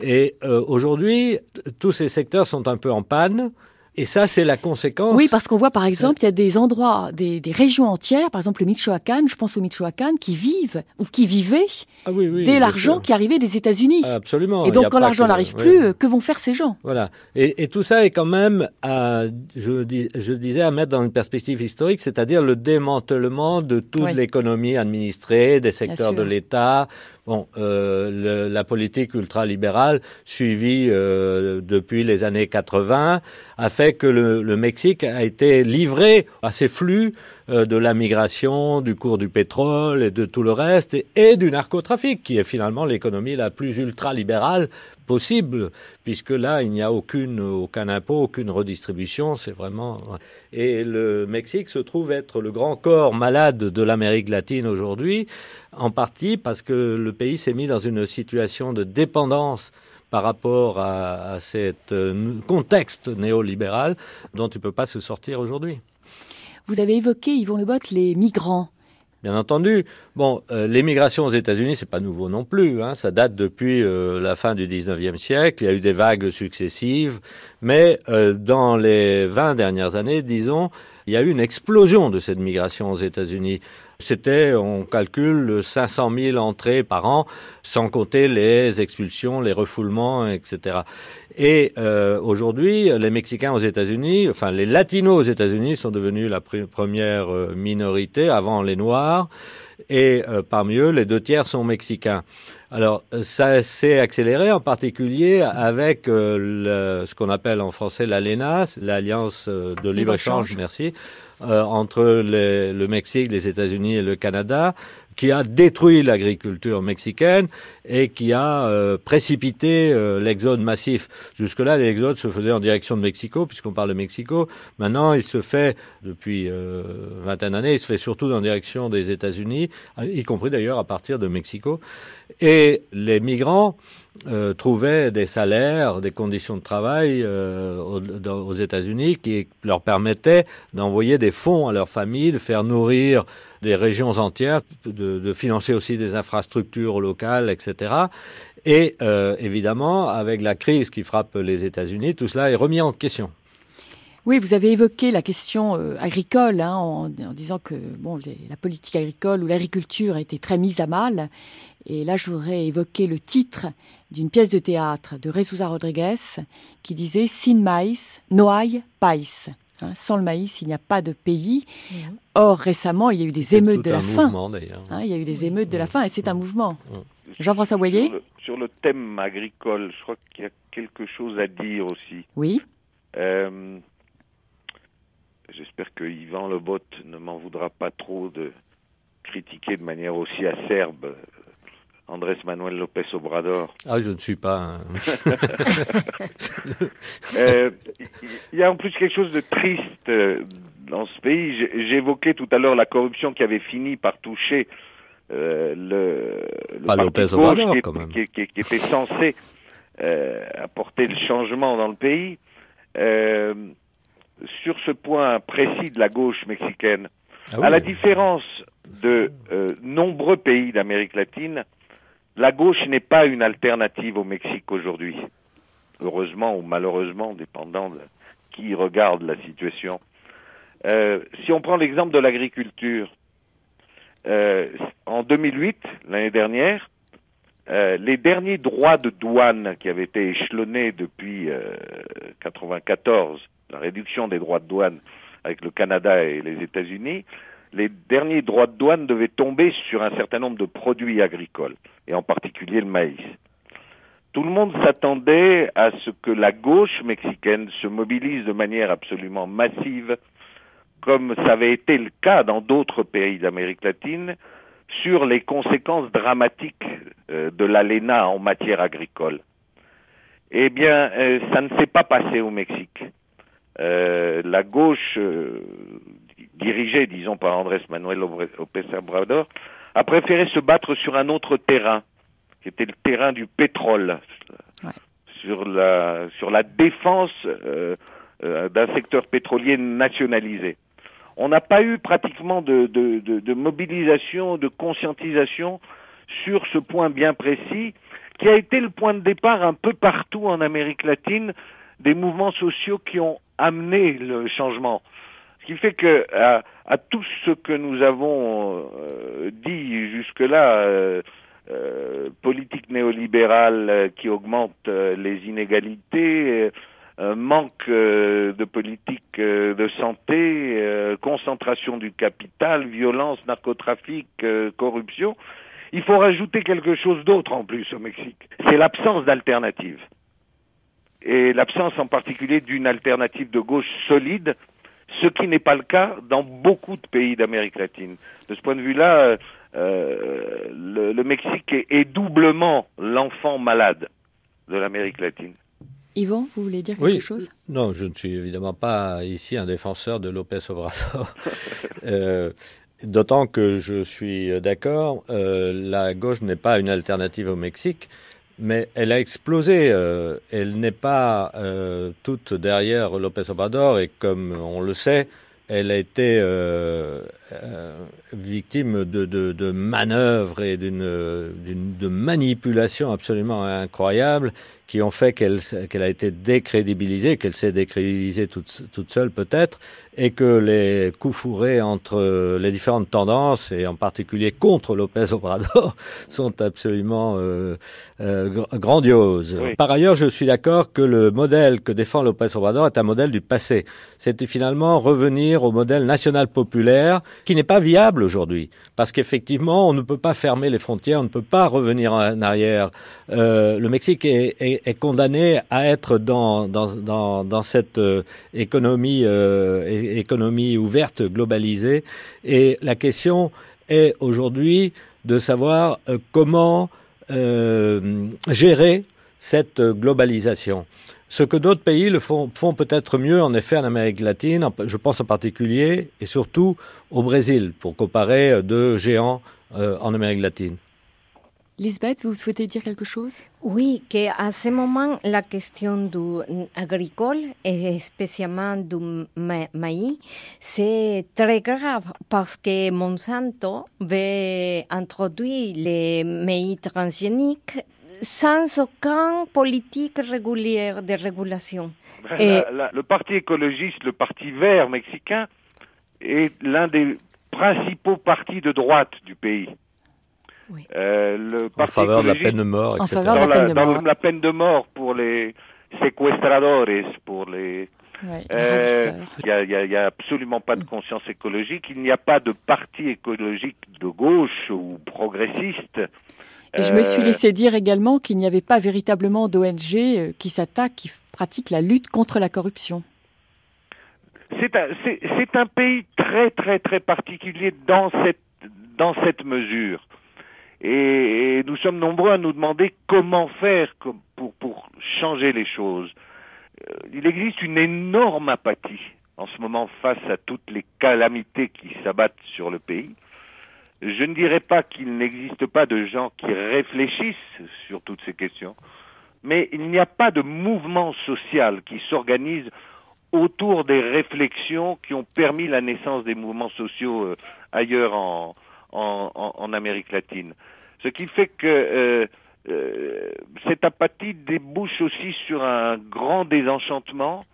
Et euh, aujourd'hui, tous ces secteurs sont un peu en panne. Et ça, c'est la conséquence. Oui, parce qu'on voit, par exemple, il y a des endroits, des, des, régions entières, par exemple le Michoacán, je pense au Michoacán, qui vivent ou qui vivaient ah oui, oui, dès l'argent qui arrivait des États-Unis. Absolument. Et donc, quand l'argent n'arrive plus, que vont faire ces gens? Voilà. Et, et, tout ça est quand même, à, je, dis, je disais, à mettre dans une perspective historique, c'est-à-dire le démantèlement de toute l'économie administrée, des secteurs de l'État, Bon, euh, la politique ultralibérale suivie euh, depuis les années 80 a fait que le, Mexique a été livré à ces flux euh, de la migration, du cours du pétrole et de tout le reste, et du narcotrafic, qui est finalement l'économie la plus ultralibérale possible, puisque là, il n'y a aucune, aucun impôt, aucune redistribution, c'est vraiment... Et le Mexique se trouve être le grand corps malade de l'Amérique latine aujourd'hui, en partie parce que le pays s'est mis dans une situation de dépendance par rapport à, à ce euh, contexte néolibéral dont il ne peut pas se sortir aujourd'hui. Vous avez évoqué, Yvon Lebotte, les migrants. Bien entendu. Bon, euh, l'émigration aux États-Unis, c'est pas nouveau non plus. Hein. Ça date depuis euh, la fin du 19e siècle. Il y a eu des vagues successives. Mais euh, dans les 20 dernières années, disons, il y a eu une explosion de cette migration aux États-Unis. C'était, on calcule, 500 000 entrées par an, sans compter les expulsions, les refoulements, etc. Et euh, aujourd'hui, les Mexicains aux États-Unis, enfin les Latinos aux États-Unis sont devenus la première euh, minorité avant les Noirs, et euh, parmi eux, les deux tiers sont mexicains. Alors, ça s'est accéléré en particulier avec le, ce qu'on appelle en français l'ALENA, l'Alliance de libre-échange, merci, entre les, le Mexique, les États-Unis et le Canada, qui a détruit l'agriculture mexicaine et qui a euh, précipité euh, l'exode massif. Jusque-là, l'exode se faisait en direction de Mexico, puisqu'on parle de Mexico. Maintenant, il se fait, depuis euh, vingtaine d'années, il se fait surtout en direction des États-Unis, y compris d'ailleurs à partir de Mexico. Et les migrants euh, trouvaient des salaires, des conditions de travail euh, aux, États-Unis qui leur permettaient d'envoyer des fonds à leurs familles, de faire nourrir des régions entières, de, financer aussi des infrastructures locales, etc. Et euh, évidemment, avec la crise qui frappe les États-Unis, tout cela est remis en question. Oui, vous avez évoqué la question euh, agricole hein, en, disant que bon, la politique agricole ou l'agriculture a été très mise à mal. Et là, je voudrais évoquer le titre d'une pièce de théâtre de Resusa Rodriguez qui disait Sin maïs, no hay país. Hein, sans le maïs, il n'y a pas de pays. Mmh. Or, récemment, il y a eu des émeutes de la faim. Hein, il y a eu des émeutes de la faim et c'est un mouvement. Mmh. Jean-François Boyer sur le, sur le, thème agricole, je crois qu'il y a quelque chose à dire aussi. Oui. Euh, J'espère que Yvan Lebot ne m'en voudra pas trop de critiquer de manière aussi acerbe Andrés Manuel López Obrador. Ah, je ne suis pas. (laughs) (laughs) Euh, il y a en plus quelque chose de triste euh, dans ce pays. J'évoquais tout à l'heure la corruption qui avait fini par toucher euh, le, le pas parti López gauche Obrador, qui, quand même. qui, qui, qui, était censé euh, apporter le changement dans le pays. Sur ce point précis de la gauche mexicaine, ah oui. à la différence de nombreux pays d'Amérique latine, la gauche n'est pas une alternative au Mexique aujourd'hui. Heureusement ou malheureusement, dépendant de qui regarde la situation. si on prend l'exemple de l'agriculture, euh, en 2008, l'année dernière, euh, les derniers droits de douane qui avaient été échelonnés depuis 1994, la réduction des droits de douane avec le Canada et les États-Unis, les derniers droits de douane devaient tomber sur un certain nombre de produits agricoles, et en particulier le maïs. Tout le monde s'attendait à ce que la gauche mexicaine se mobilise de manière absolument massive, comme ça avait été le cas dans d'autres pays d'Amérique latine, sur les conséquences dramatiques euh, de l'ALENA en matière agricole. Eh bien, euh, ça ne s'est pas passé au Mexique. Euh, la gauche, dirigée, disons, par Andrés Manuel López Obrador, a préféré se battre sur un autre terrain, qui était le terrain du pétrole, sur la sur la défense euh, euh, d'un secteur pétrolier nationalisé. On n'a pas eu pratiquement de, de, de, de, mobilisation, de conscientisation sur ce point bien précis, qui a été le point de départ un peu partout en Amérique latine des mouvements sociaux qui ont amené le changement. Ce qui fait que à, tout ce que nous avons euh, dit jusque-là, euh, euh, politique néolibérale qui augmente les inégalités, manque de politique de santé, concentration du capital, violence, narcotrafic, corruption. Il faut rajouter quelque chose d'autre en plus au Mexique. C'est l'absence d'alternative. Et l'absence en particulier d'une alternative de gauche solide, ce qui n'est pas le cas dans beaucoup de pays d'Amérique latine. De ce point de vue-là, euh, le, le, Mexique est, est doublement l'enfant malade de l'Amérique latine. Yvon, vous voulez dire quelque oui, chose? Non, je ne suis évidemment pas ici un défenseur de Lopez Obrador. (laughs) euh, D'autant que je suis d'accord, euh, la gauche n'est pas une alternative au Mexique, mais elle a explosé. Euh, elle n'est pas euh, toute derrière Lopez Obrador, et comme on le sait, elle a été euh, victime de, manœuvres et d'une de manipulations absolument incroyables qui ont fait qu'elle qu a été décrédibilisée, qu'elle s'est décrédibilisée toute, toute seule peut-être, et que les coups fourrés entre les différentes tendances, et en particulier contre Lopez Obrador, (laughs) sont absolument euh, euh, grandioses. Oui. Par ailleurs, je suis d'accord que le modèle que défend Lopez Obrador est un modèle du passé. C'était finalement revenir au modèle national populaire qui n'est pas viable aujourd'hui, parce qu'effectivement, on ne peut pas fermer les frontières, on ne peut pas revenir en arrière. Euh, le Mexique est, est, est, condamné à être dans, dans, dans, cette euh, économie, euh, économie ouverte, globalisée, et la question est aujourd'hui de savoir euh, comment gérer cette globalisation. Ce que d'autres pays le font, font peut-être mieux, en effet, en Amérique latine, je pense en particulier et surtout au Brésil, pour comparer deux géants en Amérique latine. Lisbeth, vous souhaitez dire quelque chose? Oui, qu'à ce moment, la question du agricole, et spécialement du ma maïs, c'est très grave parce que Monsanto veut introduire les maïs transgéniques sans aucune politique régulière de régulation. Ben, Et... la, la, le parti écologiste, le parti vert mexicain, est l'un des principaux partis de droite du pays. Oui. Euh, le en faveur de la peine de mort, en etc. Faveur de la, peine de dans mort. la peine de mort pour les séquestradores, pour les Ouais, euh, il n'y a, a, a, absolument pas de conscience écologique. Il n'y a pas de parti écologique de gauche ou progressiste. Et je me suis laissé dire également qu'il n'y avait pas véritablement d'ONG euh, qui s'attaque, qui pratique la lutte contre la corruption. C'est un, un, pays très très très particulier dans cette, dans cette mesure. Et, nous sommes nombreux à nous demander comment faire pour, pour changer les choses. Euh, il existe une énorme apathie en ce moment face à toutes les calamités qui s'abattent sur le pays. Je ne dirais pas qu'il n'existe pas de gens qui réfléchissent sur toutes ces questions, mais il n'y a pas de mouvement social qui s'organise autour des réflexions qui ont permis la naissance des mouvements sociaux euh, ailleurs en, en, Amérique latine. Ce qui fait que euh, euh, cette apathie débouche aussi sur un grand désenchantement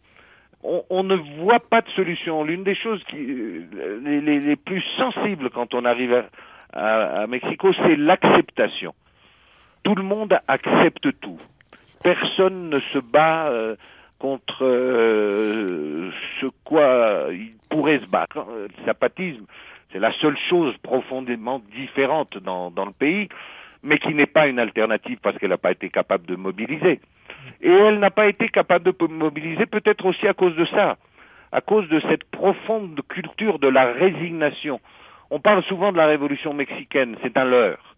on, ne voit pas de solution. L'une des choses qui, les, plus sensibles quand on arrive à, Mexico, c'est l'acceptation. Tout le monde accepte tout. Personne ne se bat euh, contre euh, ce quoi pourrait se battre. Le zapatisme, c'est la seule chose profondément différente dans, le pays, mais qui n'est pas une alternative parce qu'elle n'a pas été capable de mobiliser. Et elle n'a pas été capable de mobiliser peut-être aussi à cause de ça, à cause de cette profonde culture de la résignation. On parle souvent de la révolution mexicaine, c'est un leurre.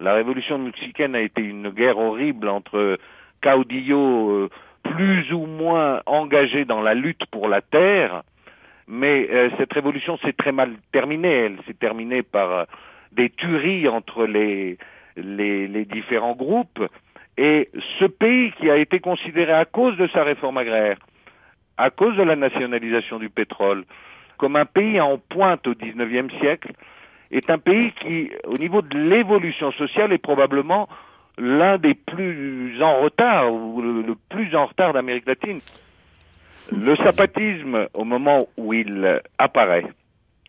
La révolution mexicaine a été une guerre horrible entre caudillos euh, plus ou moins engagés dans la lutte pour la terre, mais euh, cette révolution s'est très mal terminée. Elle s'est terminée par euh, des tueries entre les, les, les différents groupes. Et ce pays qui a été considéré à cause de sa réforme agraire, à cause de la nationalisation du pétrole, comme un pays en pointe au XIXe siècle, est un pays qui, au niveau de l'évolution sociale, est probablement l'un des plus en retard, ou le, le plus en retard d'Amérique latine. Le zapatisme, au moment où il apparaît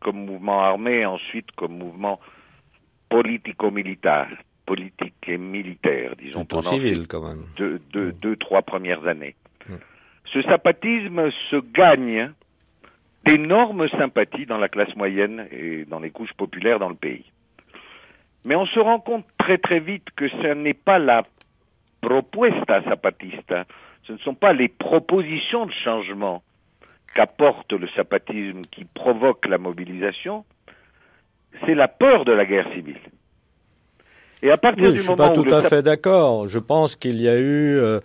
comme mouvement armé, ensuite comme mouvement politico-militaire, politique et militaire, disons, pendant civil, quand même. Deux, deux, mmh. deux, trois premières années. Mmh. Ce zapatisme se gagne d'énormes sympathies dans la classe moyenne et dans les couches populaires dans le pays. Mais on se rend compte très très vite que ce n'est pas la propuesta zapatista, ce ne sont pas les propositions de changement qu'apporte le zapatisme qui provoque la mobilisation, c'est la peur de la guerre civile. Et à partir oui, du je moment suis pas tout à fait d'accord. Je pense qu'il y a eu euh,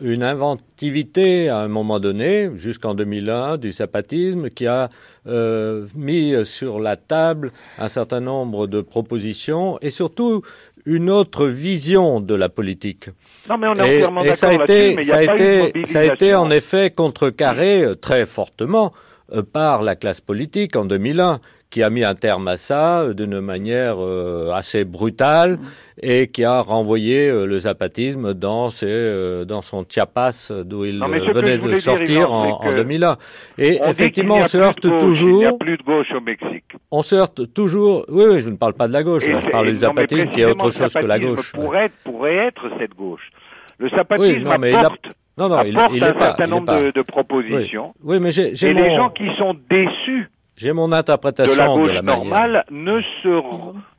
une inventivité à un moment donné, jusqu'en 2001, du zapatisme, qui a euh, mis sur la table un certain nombre de propositions et surtout une autre vision de la politique. Non, mais on est et, et ça a été, ça a été, ça a été en effet contrecarré euh, très fortement euh, par la classe politique en 2001 qui a mis un terme à ça euh, d'une manière euh, assez brutale et qui a renvoyé euh, le zapatisme dans, ses, dans son Chiapas d'où il venait de sortir dire, en, en 2001. Et effectivement, on se heurte gauche, toujours. Il n'y a plus de gauche au Mexique. On se heurte toujours. Oui, oui, je ne parle pas de la gauche. Là, je parle du zapatisme qui est autre chose que la gauche. Pourrait, être, pourrait être cette gauche. Le zapatisme oui, non, mais apporte, il a... Non, non, il, apporte il, il un pas, certain nombre pas. de, de, propositions. Oui, oui mais j'ai, et mon... les gens qui sont déçus j'ai mon interprétation de la gauche de la normale ne se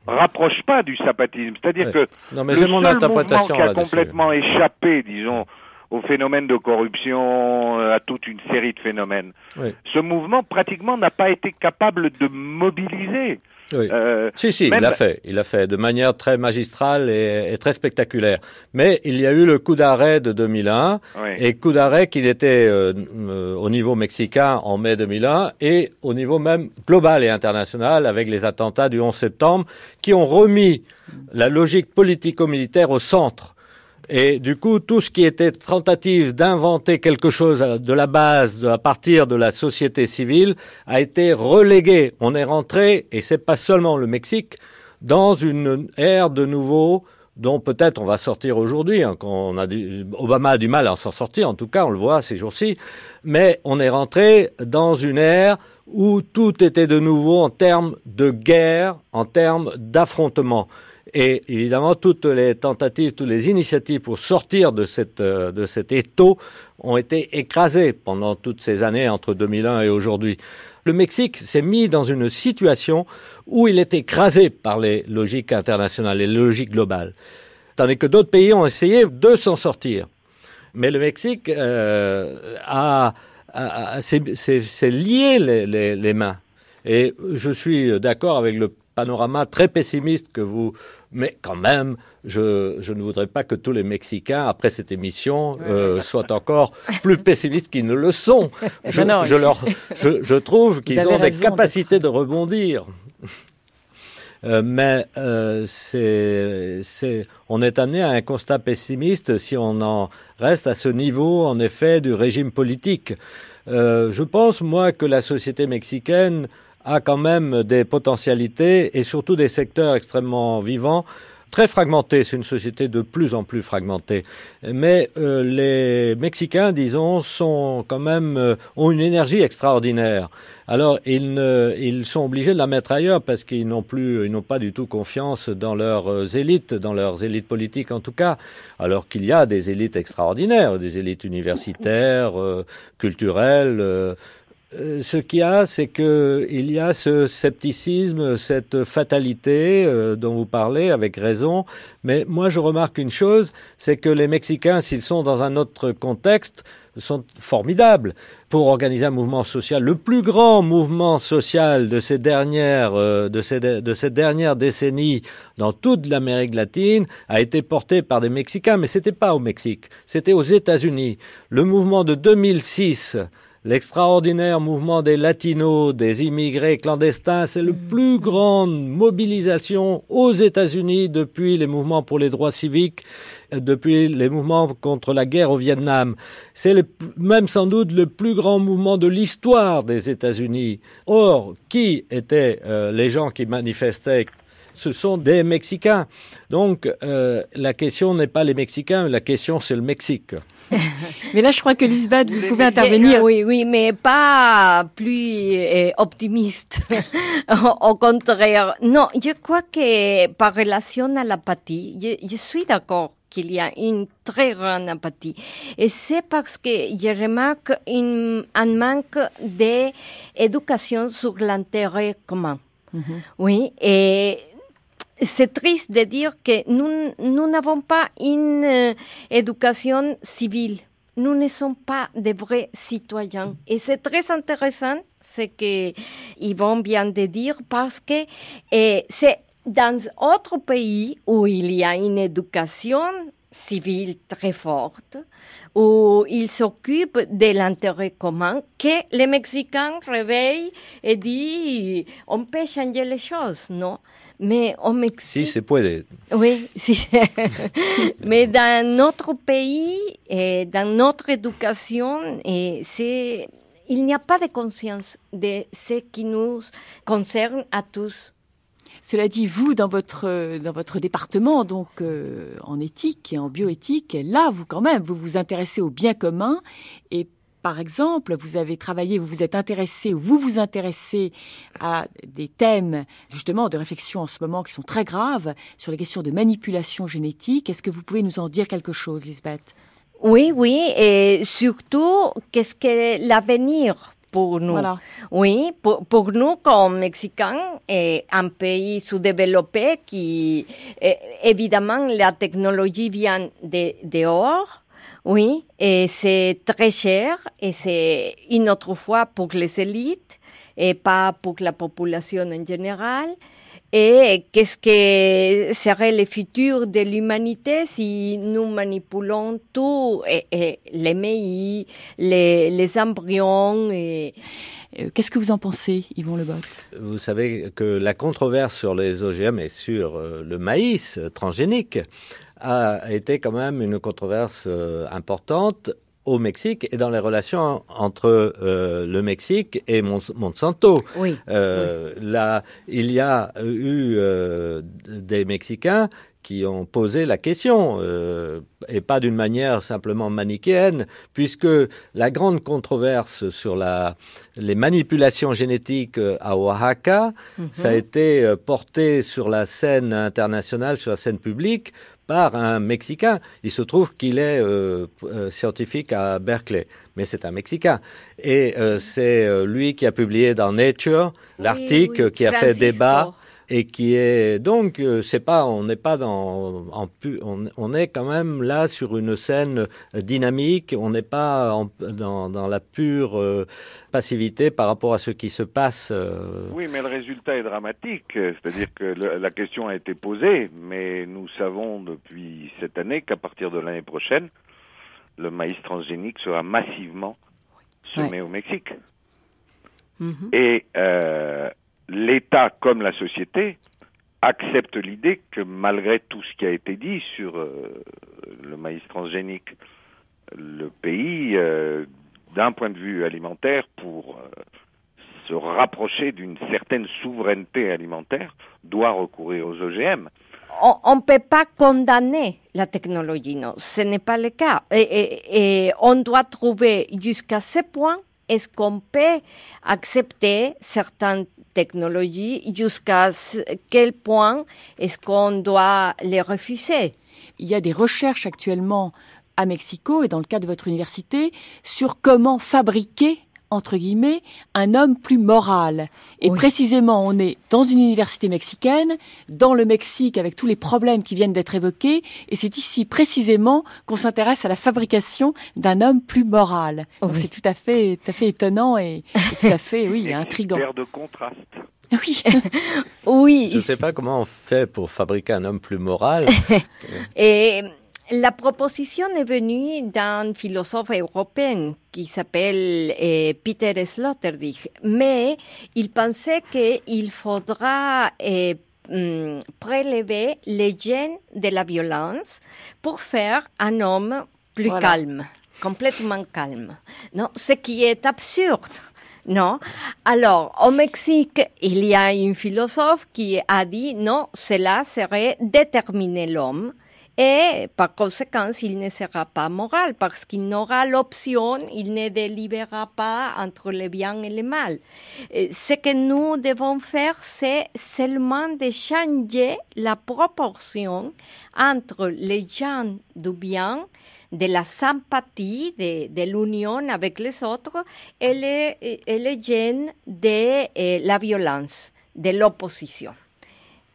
rapproche pas du zapatisme. C'est-à-dire Ouais. que Non, mais le j'ai mon seul interprétation mouvement qui a complètement échappé, disons, au phénomène de corruption, euh, à toute une série de phénomènes, Oui. ce mouvement pratiquement n'a pas été capable de mobiliser. Oui. Euh, Si, si, même- il l'a fait. Il l'a fait de manière très magistrale et, et très spectaculaire. Mais il y a eu le coup d'arrêt de 2001, oui. et coup d'arrêt qu'il était euh, euh, au niveau mexicain en mai 2001 et au niveau même global et international avec les attentats du 11 septembre qui ont remis la logique politico-militaire au centre. Et du coup, tout ce qui était tentative d'inventer quelque chose de la base, de, à partir de la société civile, a été relégué. On est rentré, et c'est pas seulement le Mexique, dans une ère de nouveau dont peut-être on va sortir aujourd'hui. Hein, Obama a du mal à s'en sortir, en tout cas, on le voit ces jours-ci. Mais on est rentré dans une ère où tout était de nouveau en termes de guerre, en termes d'affrontement. Et évidemment, toutes les tentatives, toutes les initiatives pour sortir de, cette, euh, de cet étau ont été écrasées pendant toutes ces années entre 2001 et aujourd'hui. Le Mexique s'est mis dans une situation où il est écrasé par les logiques internationales, les logiques globales, tandis que d'autres pays ont essayé de s'en sortir. Mais le Mexique euh, a, a, s'est lié les mains. Et je suis d'accord avec le panorama très pessimiste que vous... Mais quand même, je, je, ne voudrais pas que tous les Mexicains, après cette émission, euh, soient encore plus pessimistes qu'ils ne le sont. (laughs) Je, non, je, leur, (laughs) je, je trouve qu'ils ont des capacités de rebondir. Euh, mais euh, c'est, on est amené à un constat pessimiste si on en reste à ce niveau, en effet, du régime politique. Euh, je pense, moi, que la société mexicaine a quand même des potentialités et surtout des secteurs extrêmement vivants très fragmentée, c'est une société de plus en plus fragmentée. Mais euh, les Mexicains, disons, sont quand même euh, ont une énergie extraordinaire. Alors ils, ne, ils sont obligés de la mettre ailleurs parce qu'ils n'ont plus, ils n'ont pas du tout confiance dans leurs euh, élites, dans leurs élites politiques en tout cas. Alors qu'il y a des élites extraordinaires, des élites universitaires, euh, culturelles. Euh, ce qu'il y a, c'est que il y a ce scepticisme, cette fatalité euh, dont vous parlez avec raison. Mais moi, je remarque une chose, c'est que les Mexicains, s'ils sont dans un autre contexte, sont formidables pour organiser un mouvement social. Le plus grand mouvement social de ces dernières, euh, de, ces, de cette dernière décennie dans toute l'Amérique latine a été porté par des Mexicains, mais c'était pas au Mexique, c'était aux États-Unis. Le mouvement de 2006 L'extraordinaire mouvement des latinos, des immigrés clandestins, c'est la plus grande mobilisation aux États-Unis depuis les mouvements pour les droits civiques, depuis les mouvements contre la guerre au Vietnam. C'est même sans doute le plus grand mouvement de l'histoire des États-Unis. Or, qui étaient euh, les gens qui manifestaient ce sont des Mexicains. Donc euh, la question n'est pas les Mexicains, la question c'est le Mexique. (laughs) mais là, je crois que Lisbeth, vous pouvez intervenir. Oui, oui, mais pas plus euh, optimiste. (laughs) Au contraire, non, je crois que par relation à l'apathie, je, je suis d'accord qu'il y a une très grande apathie. Et c'est parce que je remarque une, un manque d'éducation sur l'intérêt commun. Mm -hmm. Oui, et c'est triste de dire que nous n'avons pas une euh, éducation civile. Nous ne sommes pas des vrais citoyens. Et c'est très intéressant ce que Yvon vient de dire parce que euh, c'est dans d'autres pays où il y a une éducation civile très forte, où ils s'occupent de l'intérêt commun, que les Mexicains réveillent et disent on peut changer les choses, non? Mais au Mexique. Si se puede. Oui, si. (laughs) Mais dans notre pays, et dans notre éducation, et c'est. Il n'y a pas de conscience de ce qui nous concerne à tous. Cela dit, vous, dans votre, dans votre département, donc euh, en éthique et en bioéthique, là, vous quand même, vous vous intéressez au bien commun. Et par exemple, vous avez travaillé, vous vous êtes intéressé, vous vous intéressez à des thèmes justement de réflexion en ce moment qui sont très graves sur les questions de manipulation génétique. Est-ce que vous pouvez nous en dire quelque chose, Lisbeth? Oui, oui, et surtout, qu'est-ce que l'avenir? Pour nous. Voilà. Oui, pour, pour, nous comme Mexicains, et un pays sous-développé qui, évidemment, la technologie vient de, dehors. Oui, et c'est très cher et c'est une autre fois pour les élites et pas pour la population en général. Et qu'est-ce que serait le futur de l'humanité si nous manipulons tout, et, et les MEI, les, les embryons et... Qu'est-ce que vous en pensez, Yvon Lebot? Vous savez que la controverse sur les OGM et sur le maïs transgénique a été quand même une controverse importante au Mexique et dans les relations entre euh, le Mexique et Monsanto. Oui, euh, oui. Là, il y a eu euh, des Mexicains qui ont posé la question, euh, et pas d'une manière simplement manichéenne, puisque la grande controverse sur la, les manipulations génétiques à Oaxaca, -hmm. ça a été porté sur la scène internationale, sur la scène publique, par un Mexicain. Il se trouve qu'il est euh, euh, scientifique à Berkeley, mais c'est un Mexicain. Et euh, c'est lui qui a publié dans Nature oui, l'article oui, qui a Francisco. fait débat et qui est donc c'est pas on n'est pas dans en pu, on, on, est quand même là sur une scène dynamique. On n'est pas en, dans, dans, la pure euh, passivité par rapport à ce qui se passe euh... oui mais le résultat est dramatique. C'est-à-dire que le, la question a été posée mais nous savons depuis cette année qu'à partir de l'année prochaine le maïs transgénique sera massivement semé ouais. au Mexique. Mm -hmm. et euh, l'État comme la société accepte l'idée que malgré tout ce qui a été dit sur euh, le maïs transgénique, le pays, euh, d'un point de vue alimentaire, pour euh, se rapprocher d'une certaine souveraineté alimentaire, doit recourir aux OGM. on ne peut pas condamner la technologie, non, ce n'est pas le cas. Et, on doit trouver jusqu'à ce point est-ce qu'on peut accepter certaines technologies, jusqu'à quel point est-ce qu'on doit les refuser. Il y a des recherches actuellement à Mexico et dans le cadre de votre université sur comment fabriquer entre guillemets, un homme plus moral. Et précisément, on est dans une université mexicaine, dans le Mexique, avec tous les problèmes qui viennent d'être évoqués, et c'est ici précisément qu'on s'intéresse à la fabrication d'un homme plus moral. C'est tout à fait, tout à fait étonnant et, tout à fait, oui, (laughs) intrigant. Une de contraste. Oui. (laughs) oui. Je ne sais pas comment on fait pour fabriquer un homme plus moral. (laughs) et la proposition est venue d'un philosophe européen qui s'appelle eh, Peter Sloterdijk, mais il pensait qu'il faudra eh, mm, prélever les gènes de la violence pour faire un homme plus calme, complètement calme. Non, ce qui est absurde. Non? Alors, au Mexique, il y a un philosophe qui a dit non, cela serait déterminer l'homme et par conséquent, il ne sera pas moral parce qu'il n'aura l'option, il ne délibérera pas entre le bien et le mal. Ce que nous devons faire, c'est seulement de changer la proportion entre les gens du bien, de la sympathie, de, l'union avec les autres et les, et gens de la violence, de l'opposition.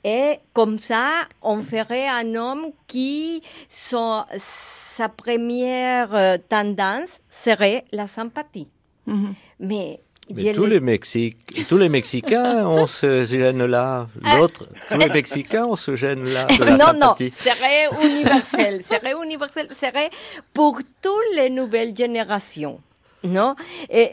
Et comme ça, on ferait un homme qui, sa première euh, tendance serait la sympathie. Mhm. Mais, tous, les Mexiques, tous les Mexicains, (laughs) on se gêne là. L'autre, tous les Mexicains, on se gêne là de la non, sympathie. Non, serait universel. serait universel. Serait pour toutes les nouvelles générations. Non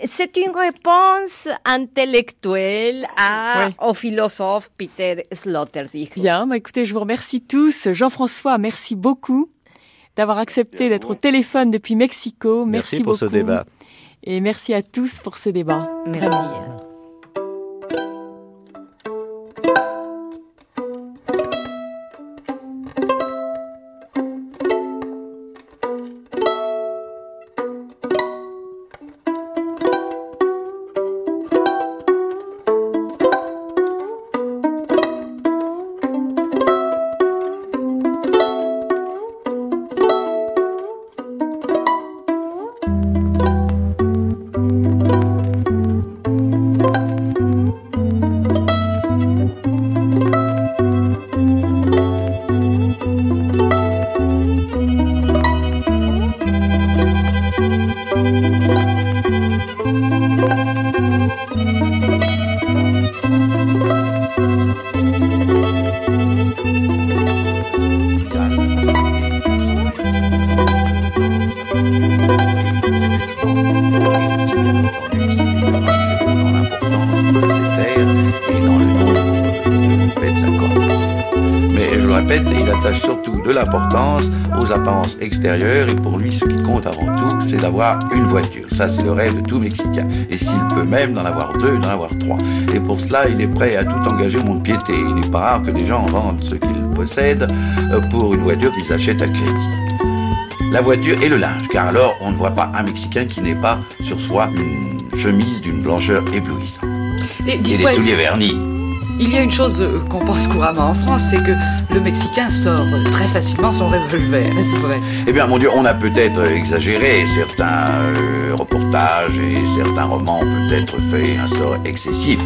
C'est une réponse intellectuelle à, au philosophe Peter Sloterdijk. Bien, bah écoutez, je vous remercie tous. Jean-François, merci beaucoup d'avoir accepté d'être au téléphone depuis Mexico. Merci, pour ce débat. Et merci à tous pour ce débat. Merci. Extérieures et pour lui, ce qui compte avant tout, c'est d'avoir une voiture. Ça, c'est le rêve de tout Mexicain. Et s'il peut même d'en avoir deux, d'en avoir trois. Et pour cela, il est prêt à tout engager au monde piété. Il n'est pas rare que des gens vendent ce qu'ils possèdent euh, pour une voiture qu'ils achètent à crédit. La voiture et le linge, car alors on ne voit pas un Mexicain qui n'ait pas sur soi une chemise d'une blancheur éblouissante. Et, et des souliers vernis. Il y a une chose euh, qu'on pense couramment en France, c'est que le Mexicain sort très facilement son revolver, (laughs) est-ce vrai? Eh bien, mon Dieu, on a peut-être exagéré. Certains euh, reportages et certains romans ont peut-être fait un sort excessif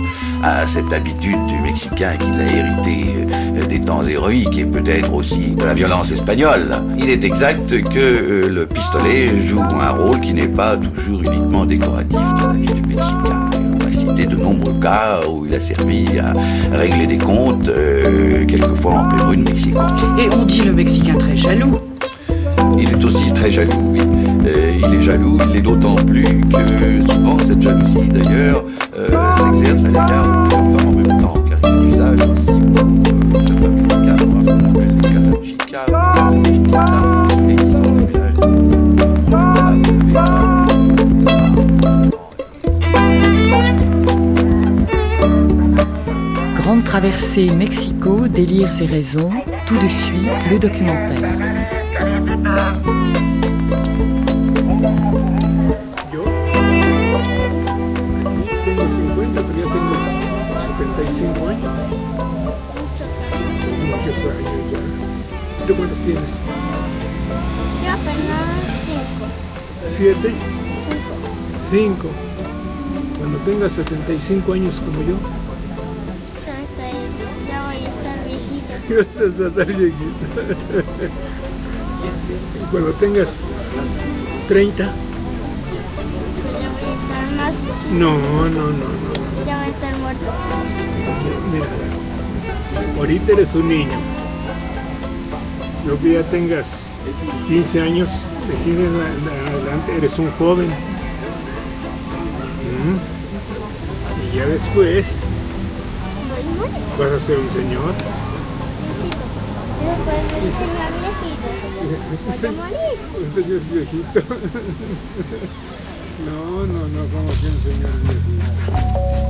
à cette habitude du Mexicain qu'il a hérité euh, des temps héroïques et peut-être aussi de la violence espagnole. Il est exact que le pistolet joue un rôle qui n'est pas toujours uniquement décoratif dans la vie du Mexicain cité de nombreux cas où il a servi à régler des comptes, euh, quelquefois en Pérou, Mexico. Et on dit le Mexicain très jaloux. Il est aussi très jaloux, oui. Euh, il est jaloux, il est d'autant plus que souvent cette jalousie, d'ailleurs, euh, s'exerce à l'égard de plusieurs femmes en même temps, car il est d'usage aussi pour ce qu'on appelle les casas chicas, Traversée Mexico, délires et raisons, tout de suite le documentaire. Yo tengo 50, pero ya tengo 75 años. Muchos años ya. ¿Tú cuántos tienes? Yo apenas cinco. ¿Siete? Cinco. Cuando tengas 75 años como yo, vas a viejito. Cuando tengas 30, Pues ya voy a estar más. no, no, no, no. Ya voy a estar muerto. Mira, ahorita eres un niño. Luego que ya tengas 15 años, de 15 en adelante eres un joven. Mm. Y ya después vas a ser un señor. Y después de señor viejito. Voy a morir. Un señor viejito. (laughs) No, no, no, como que un señor viejito.